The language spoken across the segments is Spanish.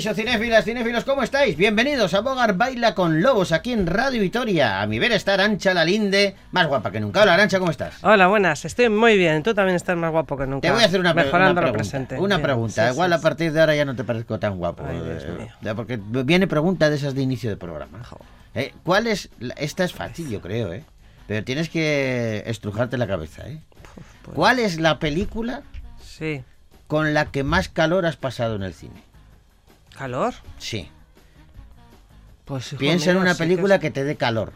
Cinéfilas, cinéfilos, ¿cómo estáis? Bienvenidos a Bogar Baila con Lobos aquí en Radio Vitoria. A mi ver está Arancha la Linde, más guapa que nunca. Hola Arancha, ¿cómo estás? Hola, buenas, estoy muy bien. Tú también estás más guapo que nunca. Te voy a hacer una, Mejorando una lo presente. Una Bien, pregunta. sí, Igual sí, a partir de ahora ya no te parezco tan guapo. Ay, eh, porque viene pregunta de esas de inicio de programa. Eh, ¿Cuál es? la- Esta es fácil, yo creo, ¿eh? Pero tienes que estrujarte la cabeza, ¿eh? pues. ¿Cuál es la película Sí. con la que más calor has pasado en el cine? ¿Calor? Sí. Pues Piensa en una sí película que que te dé calor.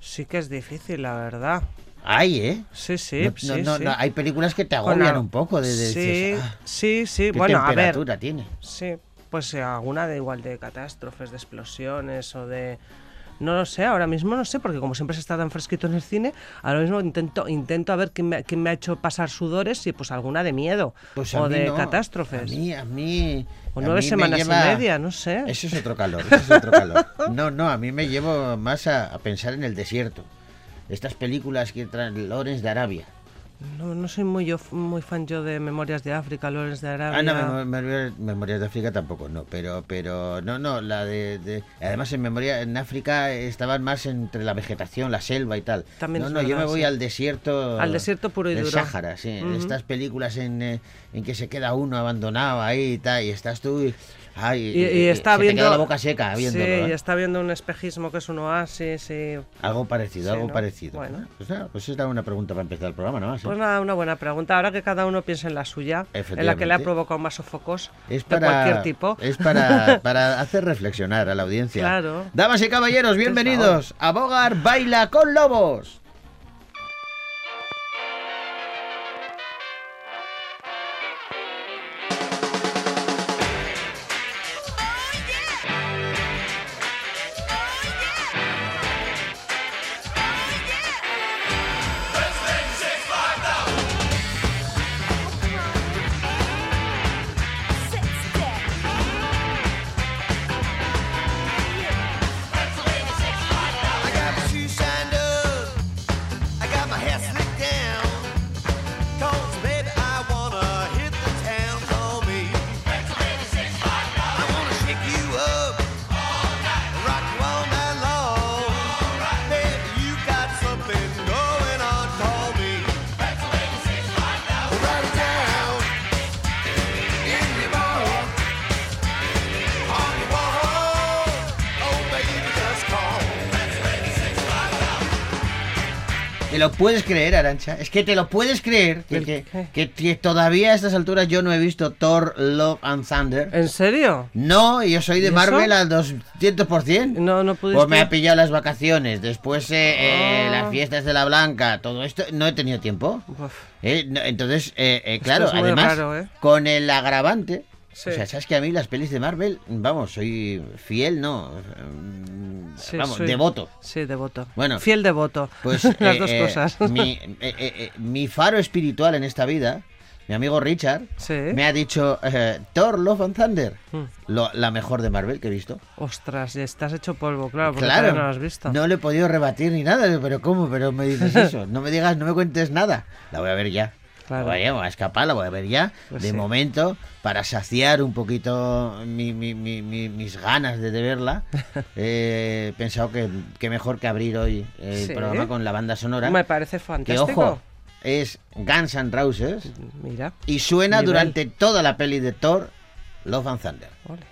sí que es difícil, la verdad. Hay, ¿eh? Sí, sí, No- sí. no, sí. no, hay películas que te agobian un poco. De, de- sí, dices, "Ah, sí, sí. ¿Qué Bueno, a ver. tiene? Sí, pues eh, alguna de igual de catástrofes, de explosiones o de... No lo sé, ahora mismo no sé, porque como siempre se está tan fresquito en el cine, ahora mismo intento intento a ver quién me, quién me ha hecho pasar sudores y pues alguna de miedo Pues o de no. catástrofes. A mí, a mí. o nueve me semanas lleva- y media, no sé. Eso es otro calor, eso es otro calor. No, no, a mí me llevo más a, a pensar en el desierto. Estas películas que traen Lawrence de Arabia. No, no soy muy yo muy fan yo de Memorias de África, Lorenz de Arabia. Ah, no, Memo- Memo- Memorias de África tampoco, no, pero, pero, no, no, la de, de- además en Memoria, en África estaban más entre la vegetación, la selva y tal. También no, no, yo me voy sí. al desierto. Al desierto puro y del duro. Sáhara, sí, Ujú. estas películas en, eh, en que se queda uno abandonado ahí y tal, y estás tú y, ay, y, y está se te viendo queda la boca seca viéndolo. Sí, ¿eh? y está viendo un espejismo que es un oasis y Algo parecido, Sí, algo ¿no? parecido. Bueno. Pues nada, pues es una pregunta para empezar el programa, ¿no? Pues nada, una buena pregunta. Ahora que cada uno piense en la suya, en la que le ha provocado más sofocos Es de para, cualquier tipo. es para, para hacer reflexionar a la audiencia. Claro. Damas y caballeros, bienvenidos a Bogar Baila con Lobos. ¿Te lo puedes creer, Arancha? Es que te lo puedes creer que, todavía a estas alturas yo no he visto Thor, Love and Thunder. ¿En serio? No, yo soy de. Marvel al 200%. No, no pudiste. Pues me ha pillado las vacaciones, después eh, eh, Ah. las fiestas de la Blanca, todo esto, no he tenido tiempo. Eh, no, entonces, claro, es además, raro, ¿eh? con el agravante, Sí. o sea, sabes que a mí las pelis de Marvel, vamos, soy fiel, no, sí, vamos, soy- devoto. Sí, devoto. Bueno, Fiel devoto. Pues Las eh, dos eh, cosas. Mi, eh, eh, eh, mi faro espiritual en esta vida, mi amigo Richard, Sí. me ha dicho eh, Thor, Love and Thunder, Mm. lo- la mejor de Marvel que he visto. Ostras, ya estás hecho polvo, claro, porque Claro, no lo has visto. no le he podido rebatir ni nada, pero ¿cómo? Pero me dices eso, no me digas, no me cuentes nada. La voy a ver ya. Claro. La voy a, escapar, la voy a ver ya. Pues de sí. momento, para saciar un poquito mi- mi- mi- mi- mis ganas de, de verla, eh, he pensado que, que mejor que abrir hoy el Sí. programa con la banda sonora. Me parece que fantástico. ojo, es Guns N' Roses Mira. y suena Nivel. durante toda la peli de Thor, Love and Thunder. Ole.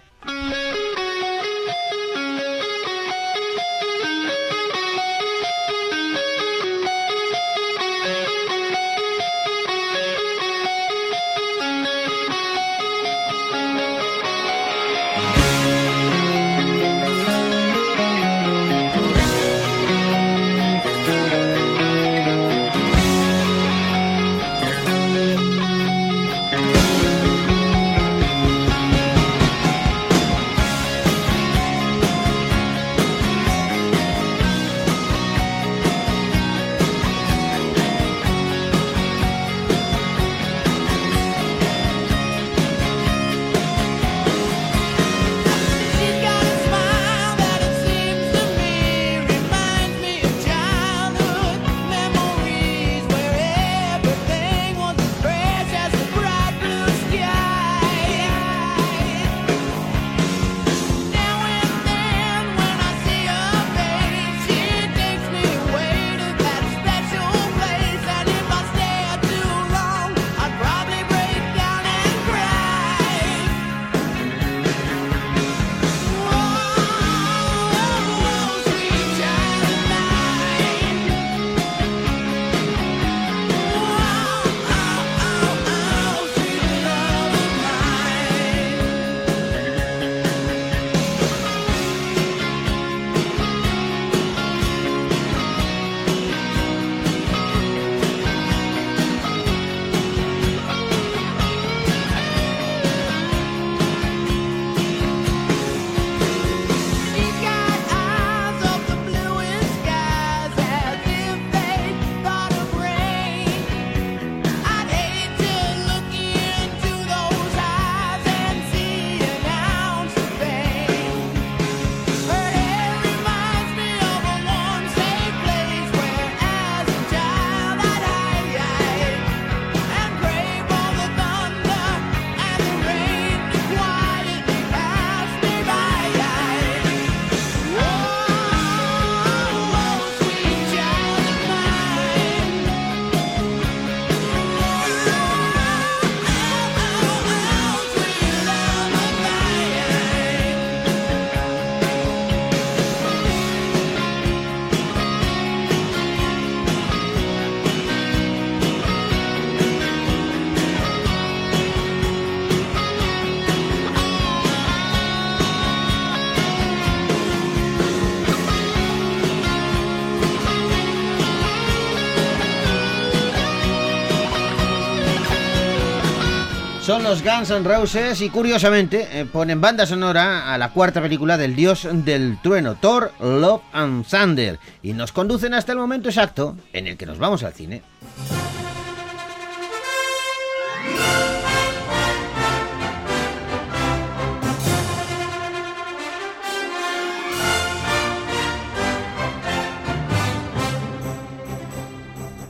Son los Guns N' Roses y curiosamente eh, ponen banda sonora a la cuarta película del dios del trueno, Thor, Love and Thunder, y nos conducen hasta el momento exacto en el que nos vamos al cine.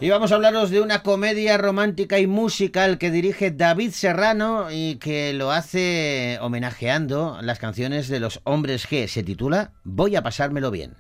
Y vamos a hablaros de una comedia romántica y musical que dirige David Serrano y que lo hace homenajeando las canciones de los hombres G. Se titula Voy a pasármelo bien.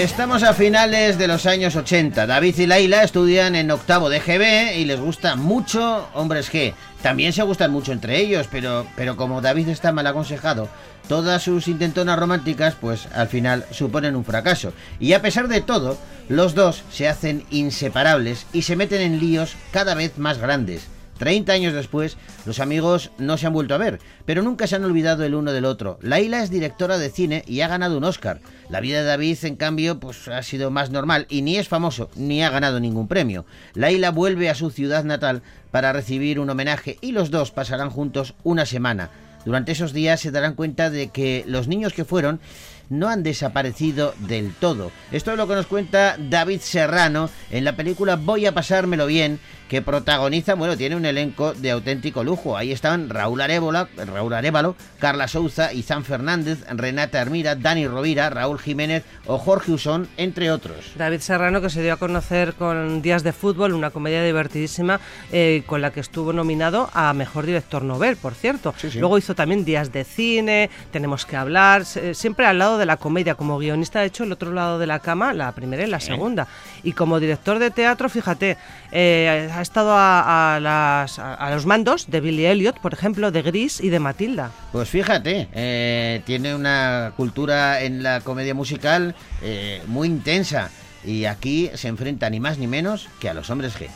Estamos a finales de los años 80. David y Laila estudian en octavo de GB y les gusta mucho Hombres G. También se gustan mucho entre ellos, pero, pero como David está mal aconsejado, todas sus intentonas románticas, pues al final suponen un fracaso. Y a pesar de todo, los dos se hacen inseparables y se meten en líos cada vez más grandes. 30 años después, los amigos no se han vuelto a ver, pero nunca se han olvidado el uno del otro. Laila es directora de cine y ha ganado un Oscar. La vida de David, en cambio, pues ha sido más normal y ni es famoso ni ha ganado ningún premio. Laila vuelve a su ciudad natal para recibir un homenaje y los dos pasarán juntos una semana. Durante esos días se darán cuenta de que los niños que fueron no han desaparecido del todo. Esto es lo que nos cuenta David Serrano en la película Voy a pasármelo bien, que protagoniza, bueno, tiene un elenco de auténtico lujo. Ahí están Raúl Arevalo, Raúl Arevalo, Carla Souza, Izán Fernández, Renata Hermida, Dani Rovira, Raúl Jiménez o Jorge Usón, entre otros. David Serrano, que se dio a conocer con Días de Fútbol, una comedia divertidísima eh, con la que estuvo nominado a Mejor Director Nobel, por cierto. Sí, sí. Luego hizo también Días de Cine, Tenemos que hablar, siempre al lado de la comedia. Como guionista ha hecho El otro lado de la cama, la primera y la segunda. Y como director de teatro, fíjate, eh, ha estado a, a las- a- a los mandos de Billy Elliot, por ejemplo, de Gris y de Matilda. Pues fíjate, eh, tiene una cultura en la comedia musical eh, muy intensa y aquí se enfrenta ni más ni menos que a los hombres G.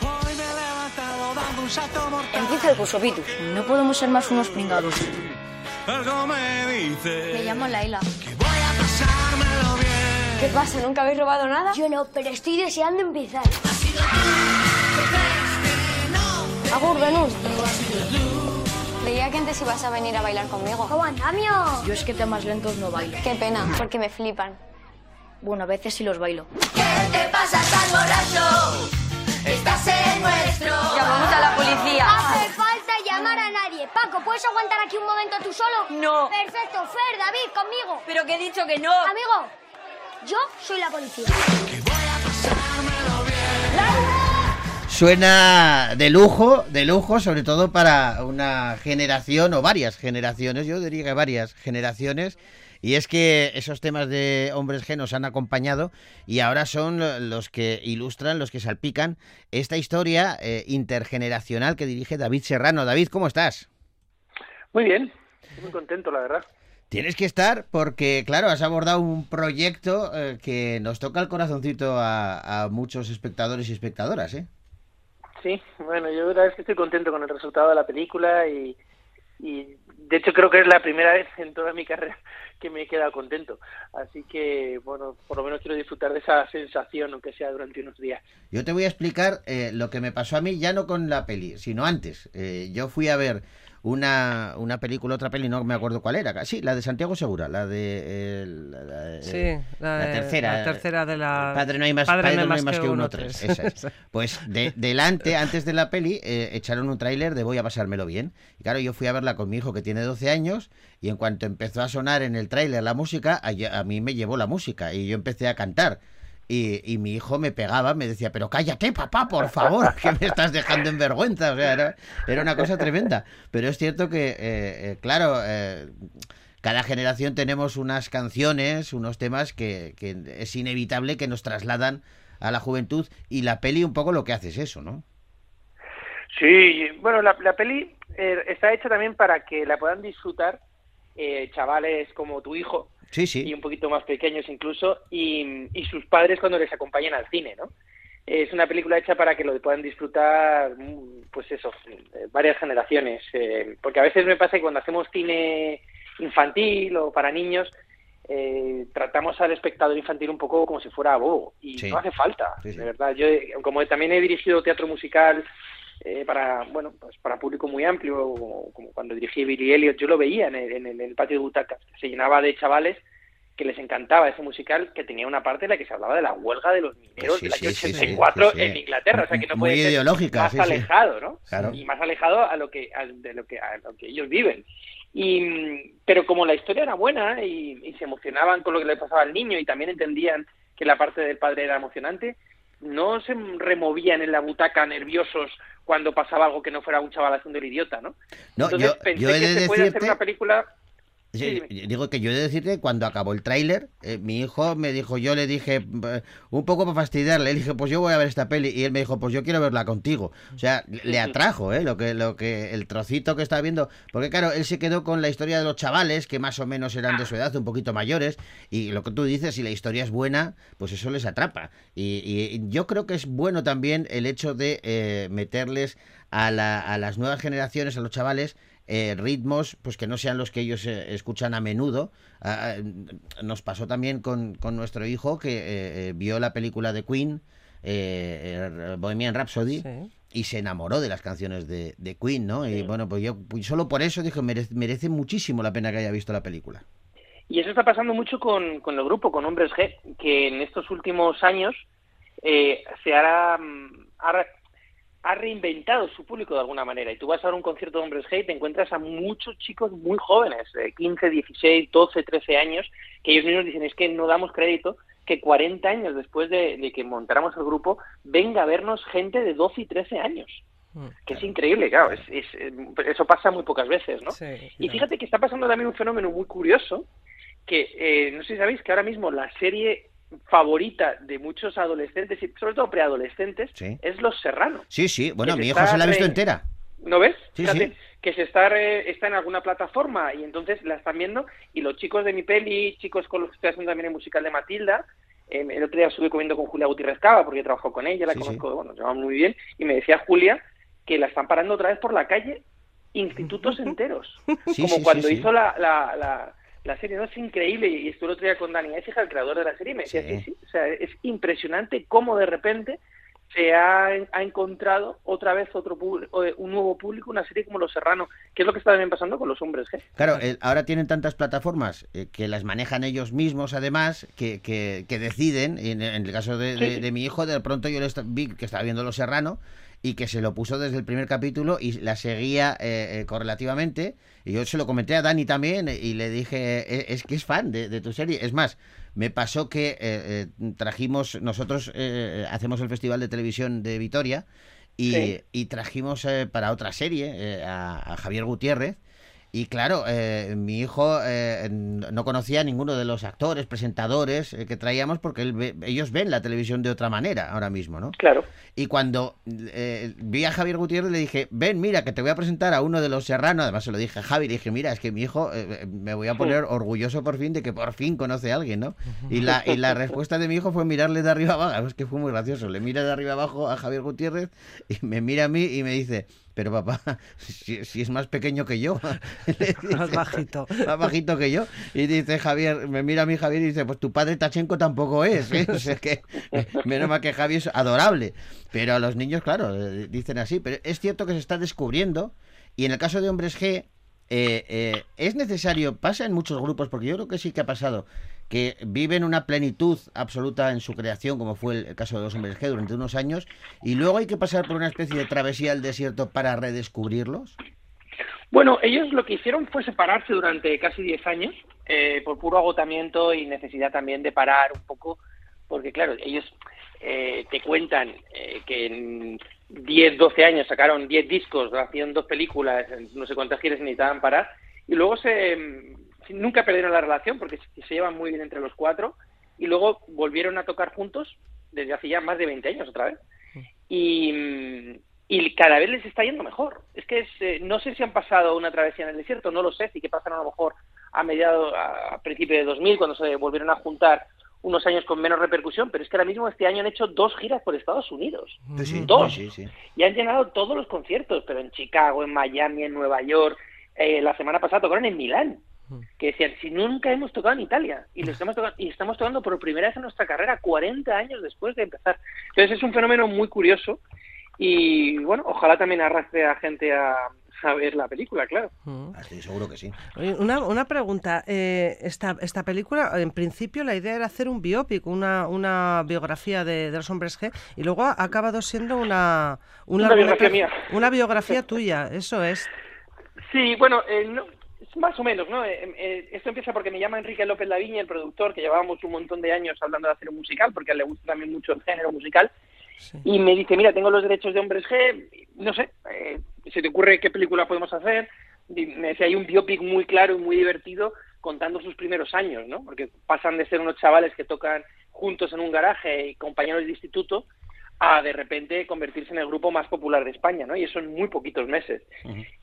Hoy me he levantado dando un salto mortal, Empieza el curso, Pitu. No podemos ser más unos pringados. Me llamo Laila. ¿Qué pasa? ¿Nunca habéis robado nada? Yo no, pero estoy deseando empezar. Agur, Venus. Veía que antes ibas a venir a bailar conmigo. ¿Cómo andamio? Yo es que temas lentos no bailo. Qué pena, porque me flipan. Bueno, a veces sí los bailo. ¿Qué te pasa tan borracho? Estás en nuestro. Llamamos a la policía. Hace falta llamar a nadie. Paco, ¿puedes aguantar aquí un momento tú solo? No. Perfecto, Fer, David, conmigo. Pero que he dicho que no. Amigo, yo soy la policía. Suena de lujo, de lujo, sobre todo para una generación o varias generaciones, yo diría que varias generaciones. Y es que esos temas de hombres G nos han acompañado y ahora son lo- los que ilustran, los que salpican esta historia eh, intergeneracional que dirige David Serrano. David, ¿cómo estás? Muy bien, muy contento, la verdad. Tienes que estar porque, claro, has abordado un proyecto eh, que nos toca el corazoncito a, a muchos espectadores y espectadoras, ¿eh? Sí, bueno, yo la verdad es que estoy contento con el resultado de la película y, y de hecho creo que es la primera vez en toda mi carrera que me he quedado contento. Así que, bueno, por lo menos quiero disfrutar de esa sensación, aunque sea durante unos días. Yo te voy a explicar eh, lo que me pasó a mí, ya no con la peli, sino antes. Eh, yo fui a ver una, una película, otra peli, no me acuerdo cuál era. Sí, la de Santiago Segura, la de... eh, la- la- Sí, la, la de- tercera. La tercera de la. Padre no hay más, padre no hay más que uno, tres. Esa es. Pues de, delante, antes de la peli, eh, echaron un tráiler de Voy a pasármelo bien. Y claro, yo fui a verla con mi hijo que tiene 12 años y en cuanto empezó a sonar en el tráiler la música, a, a mí me llevó la música y yo empecé a cantar. Y, y mi hijo me pegaba, me decía, pero cállate, papá, por favor, que me estás dejando en vergüenza. O sea, era, era una cosa tremenda. Pero es cierto que, eh, eh, claro, eh, cada generación tenemos unas canciones, unos temas que, es inevitable que nos trasladan a la juventud y la peli un poco lo que hace es eso, ¿no? Sí, bueno, la, la peli está hecha también para que la puedan disfrutar chavales como tu hijo Sí, y sí. un poquito más pequeños incluso y, y sus padres cuando les acompañan al cine, ¿no? Es una película hecha para que lo puedan disfrutar, pues eso, varias generaciones. eh, porque a veces me pasa que cuando hacemos cine infantil o para niños, eh, tratamos al espectador infantil un poco como si fuera bobo. Y Sí. no hace falta, Sí, sí. de verdad. Yo, como también he dirigido teatro musical eh, para, bueno, pues para público muy amplio, como, como cuando dirigí Billy Elliot, yo lo veía en el, en el- patio de butacas, se llenaba de chavales que les encantaba ese musical que tenía una parte en la que se hablaba de la huelga de los mineros Sí, del año sí, sí, sí, 84 sí, en Inglaterra, o sea que no Muy puede ser ideológica, más sí, sí. alejado, ¿no? Claro. Y más alejado a lo que a, de lo que a lo que ellos viven. Y pero como la historia era buena y, y se emocionaban con lo que le pasaba al niño y también entendían que la parte del padre era emocionante, no se removían en la butaca nerviosos cuando pasaba algo que no fuera un chaval haciendo el idiota, ¿no? No, Entonces yo, pensé yo he que de se puede hacer una película Sí, digo que yo he de decirte, cuando acabó el tráiler, eh, mi hijo me dijo, yo le dije, un poco para fastidiarle, le dije, pues yo voy a ver esta peli, y él me dijo, pues yo quiero verla contigo. O sea, le- le atrajo, ¿eh? Lo que, lo que, el trocito que estaba viendo, porque claro, él se quedó con la historia de los chavales, que más o menos eran de su edad, un poquito mayores, y lo que tú dices, si la historia es buena, pues eso les atrapa. Y, y yo creo que es bueno también el hecho de eh, meterles a, la- a las nuevas generaciones, a los chavales, eh, ritmos pues que no sean los que ellos eh, escuchan a menudo. Ah, ah, nos pasó también con, con nuestro hijo que eh, eh, vio la película de Queen, eh, eh, Bohemian Rhapsody, Sí. y se enamoró de las canciones de, de Queen, ¿no? Y Sí. bueno, pues yo pues solo por eso dije, merece, merece muchísimo la pena que haya visto la película. Y eso está pasando mucho con, con el grupo, con Hombres G, que en estos últimos años eh, se ha, mm, ha, re- ha reinventado su público de alguna manera. Y tú vas a ver un concierto de Hombres G y te encuentras a muchos chicos muy jóvenes, de 15, 16, 12, 13 años, que ellos mismos dicen, es que no damos crédito que 40 años después de, de que montáramos el grupo venga a vernos gente de 12 y 13 años. Mm. Que es increíble, claro, es, es- eh, eso pasa muy pocas veces, ¿no? Sí, Y fíjate que está pasando también un fenómeno muy curioso, que eh, no sé si sabéis que ahora mismo la serie favorita de muchos adolescentes y sobre todo preadolescentes Sí. es Los Serrano. Sí, sí, bueno, mi hijo se la ha visto re- entera. ¿No ves? Sí, Fíjate, sí. que se está re- está en alguna plataforma y entonces la están viendo y los chicos de mi peli, chicos con los que estoy haciendo también el musical de Matilda, eh, el otro día estuve comiendo con Julia Gutiérrez Cava porque he trabajado con ella, la conozco, bueno, nos llevamos muy bien y me decía Julia que la están parando otra vez por la calle institutos enteros, Sí, como cuando hizo la, la, la, la serie, ¿no? Es increíble y estuve el otro día con Dani Ecija, el creador de la serie, y me decía, Sí. sí, sí, o sea, es impresionante cómo de repente se ha, ha encontrado otra vez otro eh, un nuevo público, una serie como Los Serrano, que es lo que está también pasando con los hombres G. Claro, eh, ahora tienen tantas plataformas eh, que las manejan ellos mismos, además, que, que, que deciden. En, en el caso de, de- Sí. de mi hijo, de pronto yo le esta- vi que estaba viendo Los Serrano y que se lo puso desde el primer capítulo y la seguía eh, eh, correlativamente. Y yo se lo comenté a Dani también y le dije, "Eh, es que es fan de, de tu serie. Es más, me pasó que eh, eh, trajimos, nosotros eh, hacemos el Festival de Televisión de Vitoria y, Sí. y trajimos eh, para otra serie a, a Javier Gutiérrez. Y claro, eh, mi hijo eh, no conocía a ninguno de los actores, presentadores eh, que traíamos porque él ve- ellos ven la televisión de otra manera ahora mismo, ¿no? Claro. Y cuando eh, vi a Javier Gutiérrez le dije, ven, mira, que te voy a presentar a uno de los serranos. Además se lo dije a Javi, le dije, mira, es que mi hijo eh, me voy a poner orgulloso por fin de que por fin conoce a alguien, ¿no? Y la, y la respuesta de mi hijo fue mirarle de arriba abajo. Es que fue muy gracioso. Le mira de arriba abajo a Javier Gutiérrez y me mira a mí y me dice, pero papá, si, si es más pequeño que yo. Dice, Más bajito. Más bajito que yo. Y dice Javier, me mira a mí Javier y dice, pues tu padre Tachenko tampoco es. ¿eh? O sea que, menos mal que Javier es adorable. Pero a los niños, claro, eh, dicen así. Pero es cierto que se está descubriendo. Y en el caso de Hombres G, eh, eh, es necesario, pasa en muchos grupos, porque yo creo que sí que ha pasado, que viven una plenitud absoluta en su creación, como fue el, caso de los Hombres G durante unos años, y luego hay que pasar por una especie de travesía al desierto para redescubrirlos. Bueno, ellos lo que hicieron fue separarse durante casi 10 años eh, por puro agotamiento y necesidad también de parar un poco, porque claro, ellos eh, te cuentan eh, que en 10, 12 años sacaron 10 discos, hacían dos películas, no sé cuántas giras necesitaban parar, y luego se nunca perdieron la relación porque se llevan muy bien entre los cuatro, y luego volvieron a tocar juntos desde hace ya más de 20 años otra vez. Y, mm, y cada vez les está yendo mejor. Es que es, eh, no sé si han pasado una travesía en el desierto, no lo sé, sí que pasaron a lo mejor a mediados, a, a principios de 2000, cuando se volvieron a juntar unos años con menos repercusión, pero es que ahora mismo este año han hecho dos giras por Estados Unidos. Sí, Dos. sí, sí. Y han llenado todos los conciertos, pero en Chicago, en Miami, en Nueva York. Eh, la semana pasada tocaron en Milán. Que decían, si nunca hemos tocado en Italia. Y, lo estamos tocando, y estamos tocando por primera vez en nuestra carrera, 40 años después de empezar. Entonces es un fenómeno muy curioso. Y bueno, ojalá también arrastre a gente a, a ver la película, claro. Mm. Ah, Estoy seguro que sí. Una, una pregunta. eh, esta, esta película, en principio, la idea era hacer un biopic, una, una biografía de, de los hombres G, y luego ha acabado siendo una, un Una biografía mía. Una biografía tuya, eso es. Sí, bueno, eh, no, más o menos, ¿no? Eh, eh, esto empieza porque me llama Enrique López Laviña, el productor, que llevábamos un montón de años hablando de hacer un musical, porque a él le gusta también mucho el género musical, Sí. y me dice, mira, tengo los derechos de Hombres G, no sé, eh, ¿se te ocurre qué película podemos hacer? Y me decía, hay un biopic muy claro y muy divertido contando sus primeros años, ¿no? Porque pasan de ser unos chavales que tocan juntos en un garaje y compañeros de instituto a de repente convertirse en el grupo más popular de España, ¿no? Y eso en muy poquitos meses.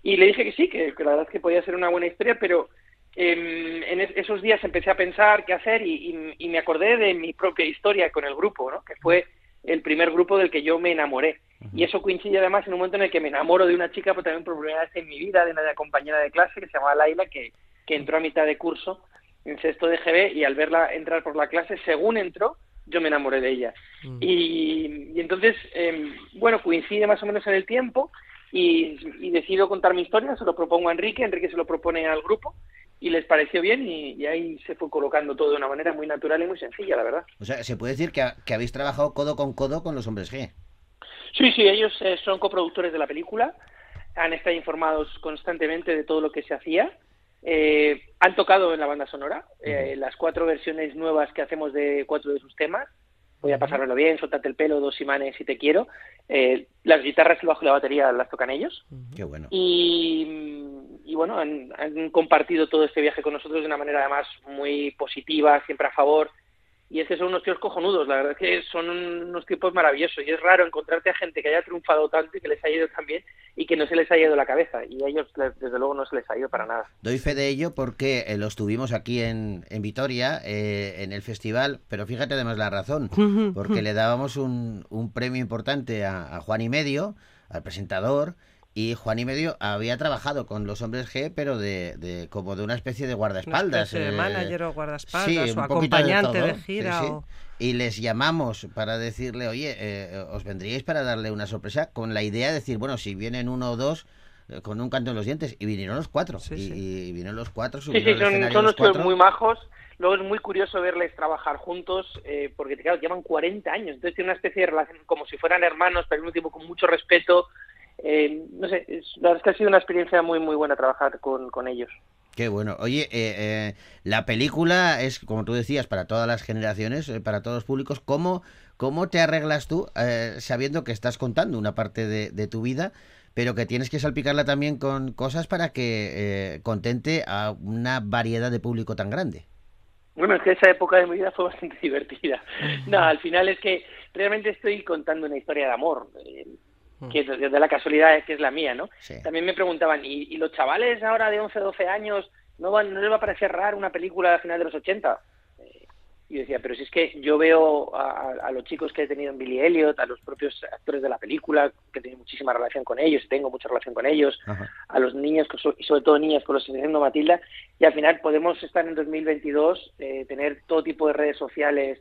Y le dije que sí, que, que la verdad es que podía ser una buena historia, pero em, en es- esos días empecé a pensar qué hacer y, y- y me acordé de mi propia historia con el grupo, ¿no? Que fue el primer grupo del que yo me enamoré. Y eso coincide además en un momento en el que me enamoro de una chica, pero también por primera vez en mi vida, de una compañera de clase que se llamaba Laila, que, que entró a mitad de curso en sexto de GB y al verla entrar por la clase, según entró, yo me enamoré de ella. Y, y entonces, em, bueno, coincide más o menos en el tiempo y, y decido contar mi historia, se lo propongo a Enrique, Enrique se lo propone al grupo y les pareció bien y, y ahí se fue colocando todo de una manera muy natural y muy sencilla, la verdad. O sea, se puede decir que, ha- que habéis trabajado codo con codo con los hombres G. Sí, sí, ellos eh, son coproductores de la película, han estado informados constantemente de todo lo que se hacía, eh, han tocado en la banda sonora eh, las cuatro versiones nuevas que hacemos de cuatro de sus temas. Voy a pasármelo bien, soltate el pelo, dos imanes y te quiero. Eh, las guitarras, el bajo y la batería las tocan ellos. Qué bueno. Y, y bueno, han, han compartido todo este viaje con nosotros de una manera además muy positiva, siempre a favor. Y es que son unos tíos cojonudos, la verdad es que son unos tipos maravillosos. Y es raro encontrarte a gente que haya triunfado tanto y que les haya ido tan bien y que no se les haya ido la cabeza. Y a ellos, les- desde luego, no se les ha ido para nada. Doy fe de ello porque eh, los tuvimos aquí en, en Vitoria, eh, en el festival, pero fíjate además la razón, porque le dábamos un, un premio importante a, a Juan y Medio, al presentador, y Juan y Medio había trabajado con los hombres G, pero de, de como de una especie de Una guardaespaldas. especie de eh, manager o guardaespaldas sí, o acompañante de, sí, gira. sí. o- Y les llamamos para decirle, oye, eh, os vendríais para darle una sorpresa con la idea de decir, bueno, si vienen uno o dos eh, con un canto en los dientes. Y vinieron los cuatro. Sí, y, sí. y vinieron los cuatro, Sí, subieron sí, son, son los cuatro. muy majos. Luego es muy curioso verles trabajar juntos, eh, porque claro, llevan 40 años. Entonces tienen una especie de relación como si fueran hermanos, pero al mismo tiempo con mucho respeto. Eh, no sé, es- la verdad es que ha sido una experiencia muy, muy buena trabajar con, con ellos. Qué bueno. Oye, eh, eh, la película es, como tú decías, para todas las generaciones, eh, para todos los públicos. ¿Cómo, cómo te arreglas tú eh, sabiendo que estás contando una parte de, de tu vida, pero que tienes que salpicarla también con cosas para que eh, contente a una variedad de público tan grande? Bueno, es que esa época de mi vida fue bastante divertida. No, al final es que realmente estoy contando una historia de amor, que de, de la casualidad es que es la mía, ¿no? Sí. También me preguntaban, ¿y, y los chavales ahora de 11, 12 años no, van, no les va a parecer raro una película de final de los 80? Eh, Y yo decía, pero si es que yo veo a, a los chicos que he tenido en Billy Elliot, a los propios actores de la película, que he tenido muchísima relación con ellos, tengo mucha relación con ellos, Ajá. a los niños, y sobre todo niñas con los que haciendo Matilda, y al final podemos estar en 2022, eh, tener todo tipo de redes sociales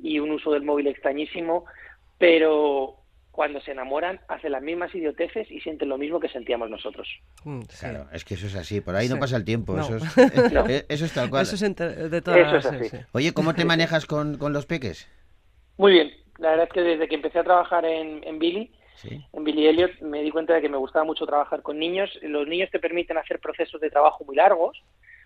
y un uso del móvil extrañísimo, pero cuando se enamoran hacen las mismas idioteces y sienten lo mismo que sentíamos nosotros. Mm, sí. Claro, es que eso es así, por ahí no pasa el tiempo, No. eso, es, No. eh, eso es tal cual. Eso es entre- de todas Eso es sí, así. sí. Oye, ¿cómo te manejas con, con los peques? Muy bien, la verdad es que desde que empecé a trabajar en, en Billy, Sí. en Billy Elliot, me di cuenta de que me gustaba mucho trabajar con niños. Los niños te permiten hacer procesos de trabajo muy largos.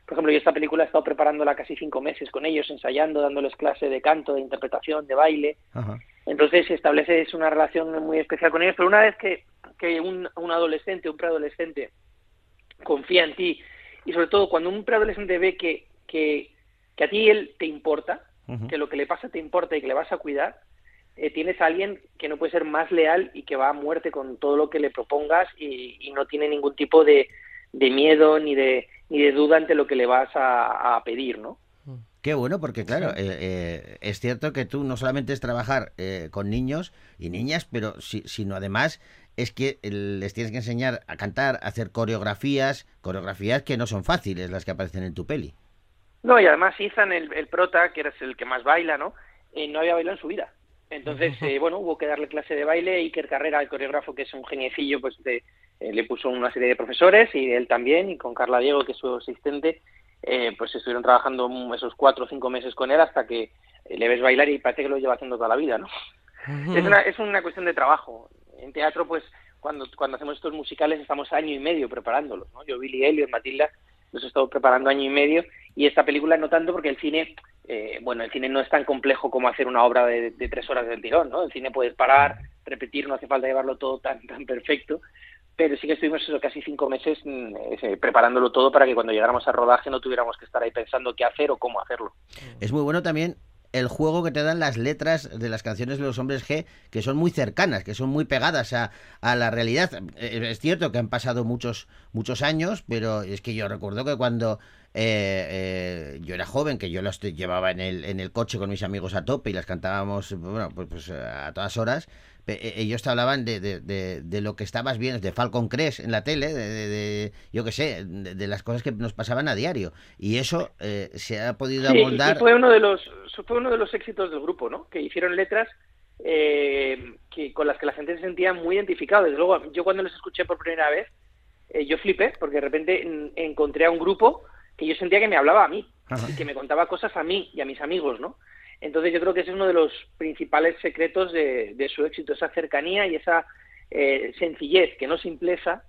Por ejemplo, yo esta película he estado preparándola casi cinco meses con ellos, ensayando, dándoles clase de canto, de interpretación, de baile. Ajá. Entonces se establece es una relación muy especial con ellos, pero una vez que, que un, un adolescente, un preadolescente confía en ti y sobre todo cuando un preadolescente ve que, que, que a ti él te importa, que lo que le pasa te importa y que le vas a cuidar, eh, tienes a alguien que no puede ser más leal y que va a muerte con todo lo que le propongas y, y no tiene ningún tipo de, de miedo ni de, ni de duda ante lo que le vas a, a pedir, ¿no? Qué bueno, porque claro, eh, eh, es cierto que tú no solamente es trabajar eh, con niños y niñas, pero si- sino además es que eh, les tienes que enseñar a cantar, a hacer coreografías, coreografías que no son fáciles las que aparecen en tu peli. No, y además Ethan, el, el prota, que es el que más baila, ¿no? Eh, no había bailado en su vida. Entonces, eh, bueno, hubo que darle clase de baile. Iker Carrera, el coreógrafo, que es un geniecillo, pues de- eh, le puso una serie de profesores y él también, y con Carla Diego, que es su asistente, eh, pues estuvieron trabajando esos cuatro o cinco meses con él hasta que eh, le ves bailar y parece que lo lleva haciendo toda la vida, ¿no? Es una, es una cuestión de trabajo. En teatro, pues, cuando, cuando hacemos estos musicales estamos año y medio preparándolos, ¿no? Yo, Billy Elliot, Matilda, los he estado preparando año y medio y esta película no tanto porque el cine, eh, bueno, el cine no es tan complejo como hacer una obra de, de tres horas del tirón, ¿no? El cine puedes parar, repetir, no hace falta llevarlo todo tan, tan perfecto, pero sí que estuvimos eso, casi cinco meses ese, preparándolo todo para que cuando llegáramos a rodaje no tuviéramos que estar ahí pensando qué hacer o cómo hacerlo. Es muy bueno también el juego que te dan las letras de las canciones de los hombres G, que son muy cercanas, que son muy pegadas a, a la realidad. Eh, Es cierto que han pasado muchos, muchos años, pero es que yo recuerdo que cuando eh, eh, yo era joven, que yo las llevaba en el, en el coche con mis amigos a tope y las cantábamos, bueno, pues, pues, a todas horas, eh, ellos te hablaban de, de, de- de lo que estabas viendo, de Falcon Crest en la tele, de, de- de- yo qué sé, de, las cosas que nos pasaban a diario. Y eso eh, se ha podido Sí, y fue uno de los fue uno de los éxitos del grupo, ¿no? Que hicieron letras eh, que con las que la gente se sentía muy identificado. Desde luego, yo cuando los escuché por primera vez, eh, yo flipé porque de repente encontré a un grupo que yo sentía que me hablaba a mí Ajá. y que me contaba cosas a mí y a mis amigos, ¿no? Entonces yo creo que ese es uno de los principales secretos de, de su éxito, esa cercanía y esa eh, sencillez, que no simpleza,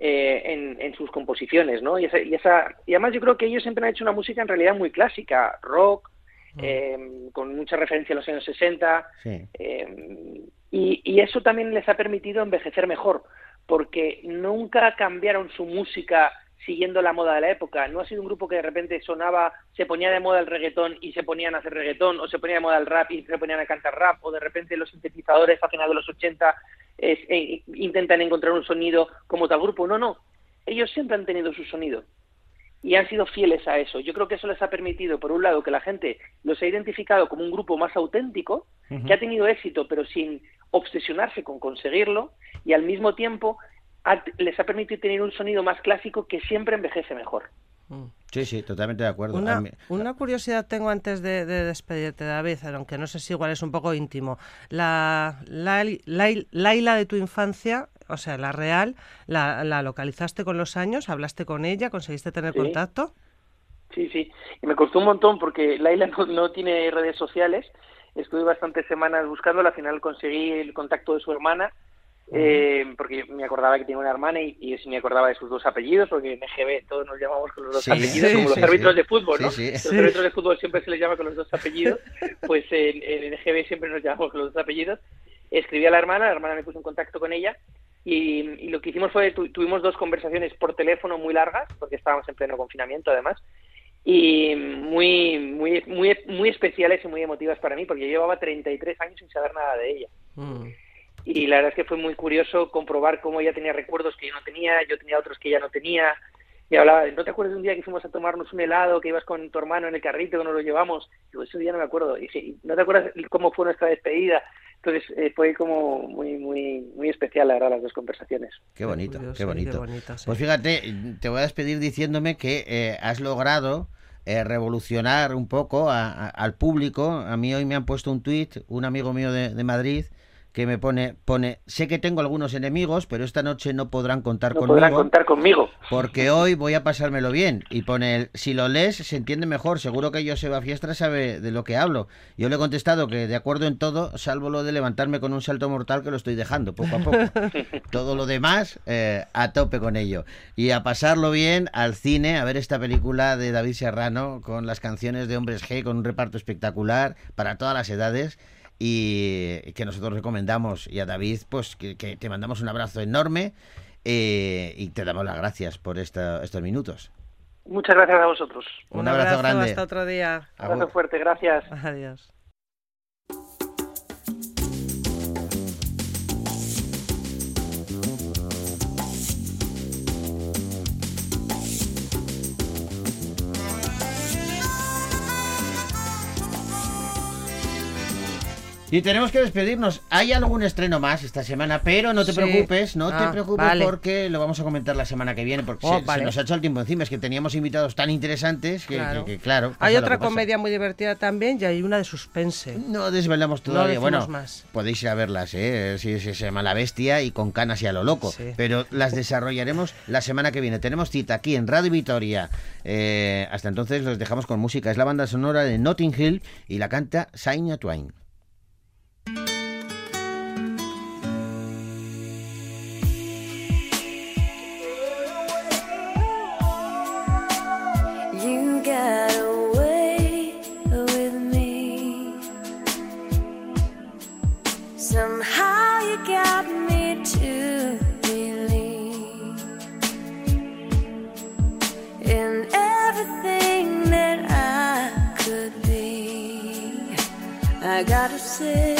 eh, en, en sus composiciones, ¿no? Y, esa, y, esa, y además yo creo que ellos siempre han hecho una música en realidad muy clásica, rock, eh, con mucha referencia a los años 60, Sí. eh, y, y eso también les ha permitido envejecer mejor, porque nunca cambiaron su música siguiendo la moda de la época. No ha sido un grupo que de repente sonaba, se ponía de moda el reggaetón y se ponían a hacer reggaetón, o se ponía de moda el rap y se ponían a cantar rap, o de repente los sintetizadores a finales de los 80 es- eh, intentan encontrar un sonido como tal grupo. No, no. Ellos siempre han tenido su sonido y han sido fieles a eso. Yo creo que eso les ha permitido, por un lado, que la gente los ha identificado como un grupo más auténtico, que ha tenido éxito, pero sin obsesionarse con conseguirlo, y al mismo tiempo ha- les ha permitido tener un sonido más clásico que siempre envejece mejor. Sí, sí, totalmente de acuerdo. Una, mí- una curiosidad tengo antes de, de despedirte, David, aunque no sé si igual es un poco íntimo. La, la, la- Laila de tu infancia, o sea, la real, la, la localizaste con los años? ¿Hablaste con ella? ¿Conseguiste tener Sí. contacto? Sí, sí. Y me costó un montón porque Laila no, no tiene redes sociales. Estuve bastantes semanas buscándola. Al final conseguí el contacto de su hermana. Eh, porque yo me acordaba que tenía una hermana y, y me acordaba de sus dos apellidos, porque en EGB todos nos llamamos con los dos Sí, apellidos, sí, como los sí, árbitros sí. de fútbol, ¿no? Sí, sí. Los árbitros de fútbol siempre se les llama con los dos apellidos, pues en, en EGB siempre nos llamamos con los dos apellidos. Escribí a la hermana, la hermana me puso en contacto con ella y, y lo que hicimos fue, tu- tuvimos dos conversaciones por teléfono muy largas, porque estábamos en pleno confinamiento además, y muy, muy, muy, muy especiales y muy emotivas para mí, porque yo llevaba 33 años sin saber nada de ella. Mm. Y la verdad es que fue muy curioso comprobar cómo ella tenía recuerdos que yo no tenía, yo tenía otros que ella no tenía. y hablaba, ¿no te acuerdas de un día que fuimos a tomarnos un helado, que ibas con tu hermano en el carrito, que nos lo llevamos? Digo, ese día no me acuerdo. Y dije, ¿no te acuerdas cómo fue nuestra despedida? Entonces eh, fue como muy, muy, muy especial, la verdad, las dos conversaciones. Qué bonito, qué y bonito. qué bonito, sí. Pues fíjate, te voy a despedir diciéndome que eh, has logrado eh, revolucionar un poco a- a- al público. A mí hoy me han puesto un tuit, un amigo mío de, de Madrid, que me pone, pone, sé que tengo algunos enemigos, pero esta noche no podrán contar No conmigo. podrán contar conmigo. Porque hoy voy a pasármelo bien. Y pone, el, si lo lees se entiende mejor. Seguro que Joseba Fiestra sabe de lo que hablo. Yo le he contestado que de acuerdo en todo, salvo lo de levantarme con un salto mortal que lo estoy dejando poco a poco. todo lo demás, eh, a tope con ello. Y a pasarlo bien al cine, a ver esta película de David Serrano con las canciones de Hombres G, con un reparto espectacular para todas las edades. Y que nosotros recomendamos. Y a David, pues que, que te mandamos un abrazo enorme. Eh, y te damos las gracias por esta- estos minutos. Muchas gracias a vosotros. Un, abrazo, grande. Hasta otro día. Un abrazo fuerte, gracias. Adiós. Y tenemos que despedirnos. Hay algún estreno más esta semana, pero no te Sí. preocupes, no te Ah, preocupes vale. porque lo vamos a comentar la semana que viene, porque Oh, se, nos ha hecho el tiempo encima. Es que teníamos invitados tan interesantes que, Claro. que- que, claro. Hay otra comedia muy divertida también y hay una de suspense. No desvelamos todavía. bueno, más. podéis ir a verlas, ¿eh? Sí, sí, se llama La Bestia y con canas y a lo loco. Sí. Pero las desarrollaremos la semana que viene. Tenemos cita aquí en Radio Vitoria. Eh, hasta entonces los dejamos con música. Es la banda sonora de Notting Hill y la canta Shania Twain. Somehow you got me to believe in everything that I could be. I gotta say.